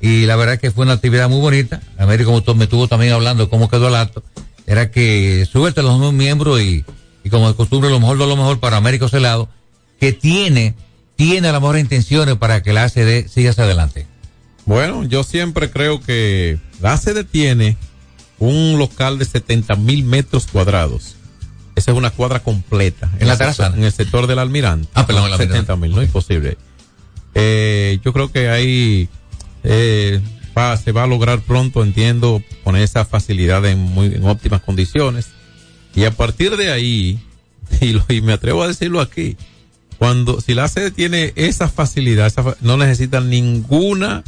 Y la verdad es que fue una actividad muy bonita. Américo me estuvo también hablando de cómo quedó el acto. Era que súbete a los nuevos miembros y, y como de costumbre lo mejor de lo mejor para Américo Celado, que tiene, tiene las mejores intenciones para que la ACD siga hacia adelante. Bueno, yo siempre creo que la sede tiene un local de 70 mil metros cuadrados. Esa es una cuadra completa. En la terraza. En el sector del Almirante. Ah, perdón, el Almirante. 70 mil, no imposible. Eh, yo creo que ahí eh, va- se va a lograr pronto, entiendo, poner esa facilidad en, muy, en óptimas condiciones. Y a partir de ahí, y, lo- y me atrevo a decirlo aquí, cuando si la sede tiene esa facilidad, esa no necesita ninguna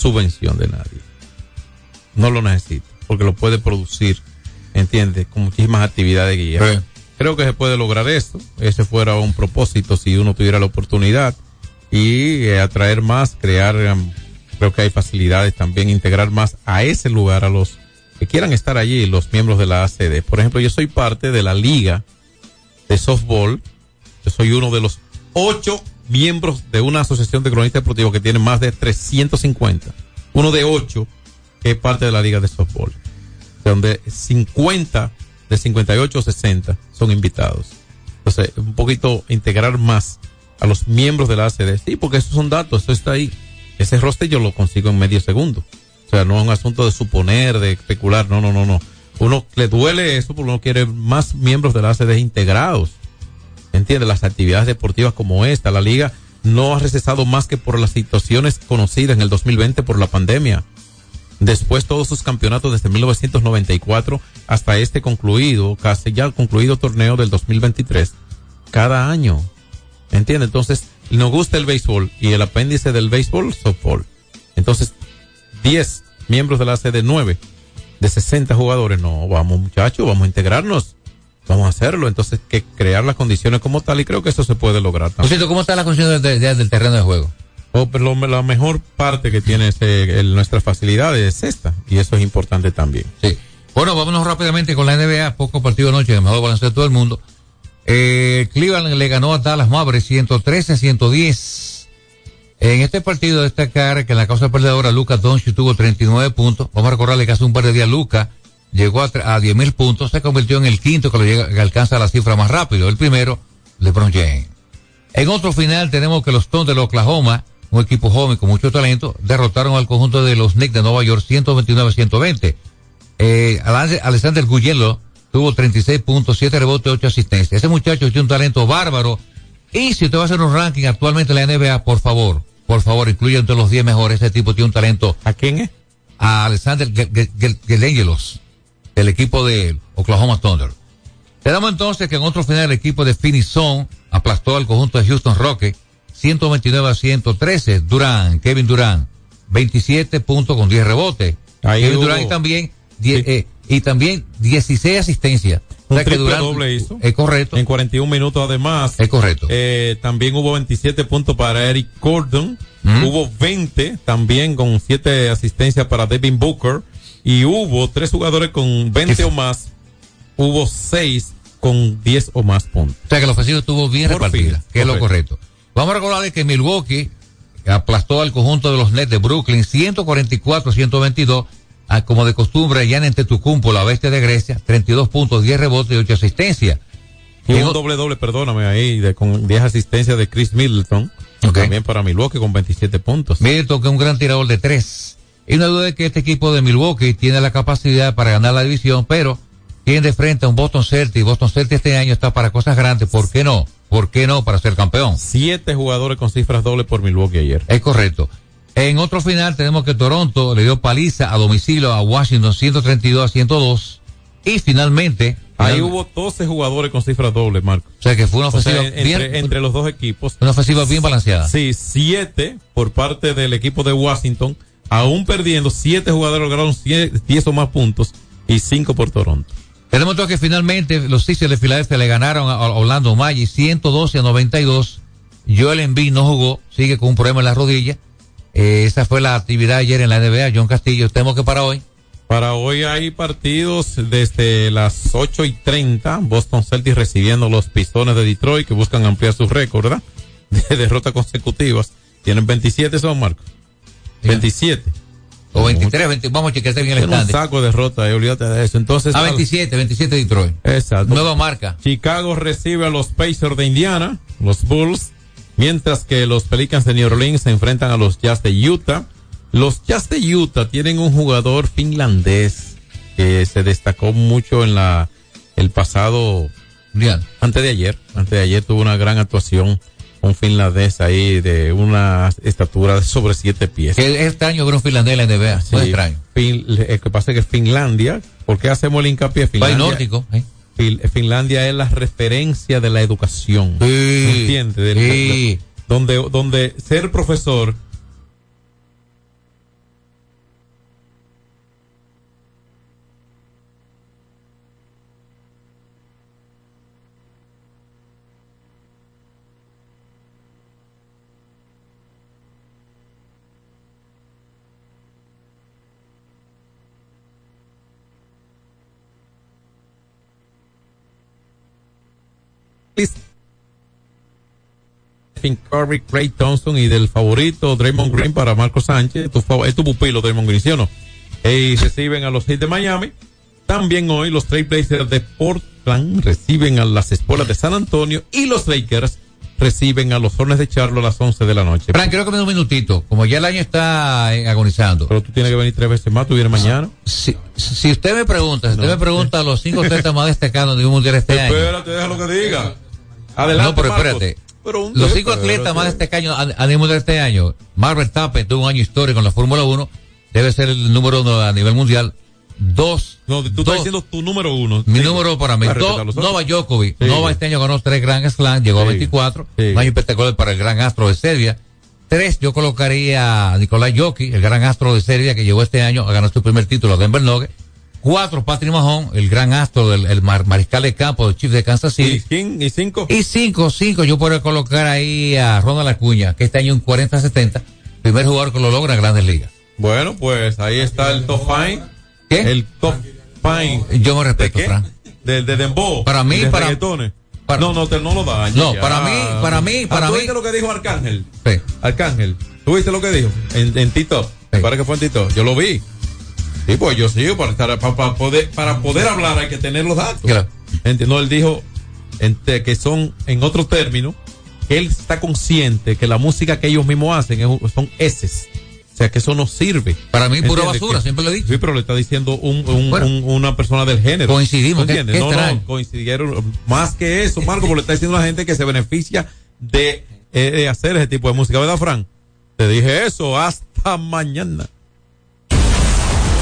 subvención de nadie. No lo necesita, porque lo puede producir, ¿entiendes? Con muchísimas actividades guía. Sí. Creo que se puede lograr esto. Ese fuera un propósito si uno tuviera la oportunidad. Y eh, atraer más, crear, em, creo que hay facilidades también, integrar más a ese lugar a los que quieran estar allí los miembros de la ACD. Por ejemplo, yo soy parte de la liga de softball. Yo soy uno de los ocho miembros de una asociación de cronistas deportivos que tiene más de 350. Uno de ocho que es parte de la liga de softball. Donde 50 de 58 o 60 son invitados. Entonces, un poquito integrar más a los miembros de la ACD. Sí, porque esos son datos, eso está ahí. Ese roster yo lo consigo en medio segundo. O sea, no es un asunto de suponer, de especular, no, no, no, no. Uno le duele eso porque uno quiere más miembros de la ACD integrados. ¿Entiende? Las actividades deportivas como esta, la liga no ha recesado más que por las situaciones conocidas en el 2020 por la pandemia. Después todos sus campeonatos desde 1994 hasta este concluido, casi ya concluido torneo del 2023, cada año. ¿Entiende? Entonces, nos gusta el béisbol y el apéndice del béisbol, softball. Entonces, 10 miembros de la sede 9 de 60 jugadores. No, vamos muchachos, vamos a integrarnos. Vamos a hacerlo. Entonces, que crear las condiciones como tal y creo que eso se puede lograr. También. ¿cómo está la condición del terreno de juego? Oh, pero la mejor parte que tiene ese, nuestra facilidad es esta, y eso es importante también. Sí. Bueno, vámonos rápidamente con la NBA, poco partido anoche, el mejor balance de todo el mundo. Eh, Cleveland le ganó a Dallas Mavericks 113 a 110. En este partido destacar que en la causa perdedora Lucas Doncic tuvo 39 puntos. Vamos a recordarle que hace un par de días Lucas llegó a, a 10 mil puntos, se convirtió en el quinto que, lo llega, que alcanza la cifra más rápido. El primero, LeBron James. En otro final tenemos que los Stones de Oklahoma un equipo joven con mucho talento, derrotaron al conjunto de los Knicks de Nueva York 129-120. Eh, Alexander Guyelo tuvo 36 puntos, 7 rebotes, 8 asistencias. Ese muchacho tiene un talento bárbaro. Y si usted va a hacer un ranking actualmente en la NBA, por favor, por favor, incluya entre los 10 mejores. Ese tipo tiene un talento. ¿A quién es? A Alexander Gelengelos, del equipo de Oklahoma Thunder. Tenemos entonces que en otro final el equipo de Phoenix aplastó al conjunto de Houston Rockets 129 a 113. Durán, Kevin Durán, 27 puntos con 10 rebotes. Ahí Kevin Durán también, eh, y también 16 asistencias. Un o sea Durán, doble hizo. Es correcto. En 41 minutos además. Es correcto. Eh, también hubo 27 puntos para Eric Gordon. Hubo 20 también con 7 asistencias para Devin Booker. Y hubo 3 jugadores con 20 o más. Hubo 6 con 10 o más puntos. O sea que la ofensiva estuvo bien repartida, que es lo correcto. Vamos a recordar que Milwaukee aplastó al conjunto de los Nets de Brooklyn 144-122. como de costumbre, ya en Tetucumpo, la bestia de Grecia, 32 puntos, 10 rebotes y 8 asistencias. Y un doble doble, perdóname ahí, de, con 10 asistencias de Chris Middleton. También para Milwaukee con 27 puntos. Middleton que es un gran tirador de 3. Y no duda de que este equipo de Milwaukee tiene la capacidad para ganar la división, pero tiene de frente a un Boston Celtics. Boston Celtics este año está para cosas grandes. ¿Por qué no? ¿Por qué no para ser campeón? Siete jugadores con cifras dobles por Milwaukee ayer. Es correcto. En otro final tenemos que Toronto le dio paliza a domicilio a Washington 132 a 102. Y finalmente... Ahí hubo 12 jugadores con cifras dobles, Marco. O sea que fue una ofensiva bien, entre, los dos equipos. Una ofensiva bien balanceada. Sí, siete por parte del equipo de Washington. Aún perdiendo, siete jugadores lograron 10 o más puntos y cinco por Toronto. Tenemos que finalmente los Sixers de Filadelfia le ganaron a Orlando Maggi 112 a 92. Joel Embiid no jugó, sigue con un problema en la rodilla. Eh, esa fue la actividad ayer en la NBA. John Castillo, tenemos que para hoy. Para hoy hay partidos desde las 8 y 30. Boston Celtics recibiendo los Pistones de Detroit que buscan ampliar su récord, ¿verdad? De derrotas consecutivas. Tienen 27, son Marcos. 27. O 23, 20, vamos a chequear bien el stand. Un saco de derrota, eh, olvídate de eso. Entonces, a 27, 27 Detroit. Exacto. Nueva marca. Chicago recibe a los Pacers de Indiana, los Bulls, mientras que los Pelicans de New Orleans se enfrentan a los Jazz de Utah. Los Jazz de Utah tienen un jugador finlandés que se destacó mucho en la el pasado Bien. antes de ayer, antes de ayer tuvo una gran actuación un finlandés ahí de una estatura de sobre siete pies. Es extraño ver un finlandés en la NBA, sí, extraño. el que pasa es que Finlandia, ¿por qué hacemos el hincapié? Finlandia, nórdico, ¿eh? Finlandia es la referencia de la educación. Sí, ¿Entiendes? Sí. Donde, donde ser profesor Stephen Curry, Craig Thompson y del favorito Draymond Green para Marco Sánchez, tu, es tu pupilo Draymond Green, ¿sí o no? Y reciben a los Heat de Miami. También hoy los Trailblazers de Portland reciben a las Espuelas de San Antonio y los Lakers reciben a los Hornets de Charlotte a las 11 de la noche. Frank, quiero que me dé un minutito. Como ya el año está eh, agonizando. Pero tú tienes que venir tres veces más, tú vienes mañana. Si, si usted me pregunta, si usted me pregunta los cinco atletas más destacados de un mundial este año. Espérate, deja lo que diga. Adelante, no, pero Marcos. Pero un- los cinco atletas más destacados a, a nivel mundial este año. Mark Verstappen tuvo un año histórico en la Fórmula 1. Debe ser el número uno a nivel mundial. Dos. No, tú dos- estás diciendo tu número uno. Mi Sí. número para mí. Para Dos. Nova Djokovic. Sí. Nova este año ganó tres Grand Slam, llegó a Sí. 24. Sí. Un año espectacular para el gran astro de Serbia. Tres, yo colocaría a Nicolás Jokic, el gran astro de Serbia, que llegó este año a ganar su primer título a Denver Nuggets. Cuatro, Patrick Mahon, el gran astro del el mar- mariscal de campo del Chiefs de Kansas City. ¿Y? ¿Y cinco? Y cinco, cinco, yo puedo colocar ahí a Ronald Acuña, que este año en 40-70, primer jugador que lo logra en grandes ligas. Bueno, pues ahí está el top five. ¿Qué? El top five. Yo me respeto, ¿De qué? Fran. De, de Dembow. Para mí, de para- para- no, no, te, no lo dañes. No, ya. para mí, para mí, para Ah, ¿tú mí- viste lo que dijo Arcángel? Sí. Arcángel. ¿Tú viste lo que dijo? En, en Tito. Me parece que fue en Tito. Yo lo vi. Sí, pues yo sigo para, estar- para, para poder, para poder hablar hay que tener los datos. Claro. No, él dijo ente- que son, en otro término, que él está consciente que la música que ellos mismos hacen es- son heces. O sea, que eso no sirve. Para mí, pura basura, Que- siempre lo he dicho. Sí, pero le está diciendo un, un- Bueno. un- una persona del género. Coincidimos, no, extraño. no, coincidieron. Más que eso, Marco, porque le está diciendo a la gente que se beneficia de, eh, de hacer ese tipo de música, ¿verdad, Fran? Te dije eso. Hasta mañana.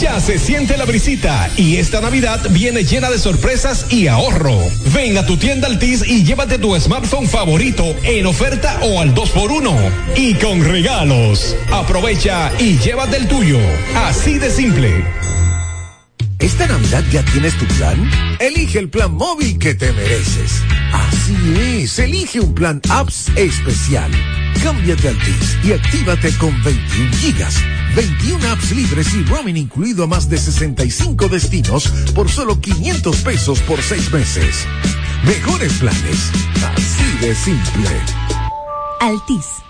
Ya se siente la brisita y esta Navidad viene llena de sorpresas y ahorro. Ven a tu tienda Altis y llévate tu smartphone favorito en oferta o al 2x1 y con regalos. Aprovecha y llévate el tuyo. Así de simple. ¿Esta Navidad ya tienes tu plan? Elige el plan móvil que te mereces. Así es, elige un plan apps especial. Cámbiate al TIS y actívate con 21 gigas, 21 apps libres y roaming incluido a más de 65 destinos por solo 500 pesos por 6 meses. Mejores planes, así de simple. Altis.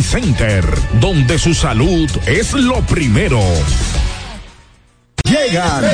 Center, donde su salud es lo primero. Llegan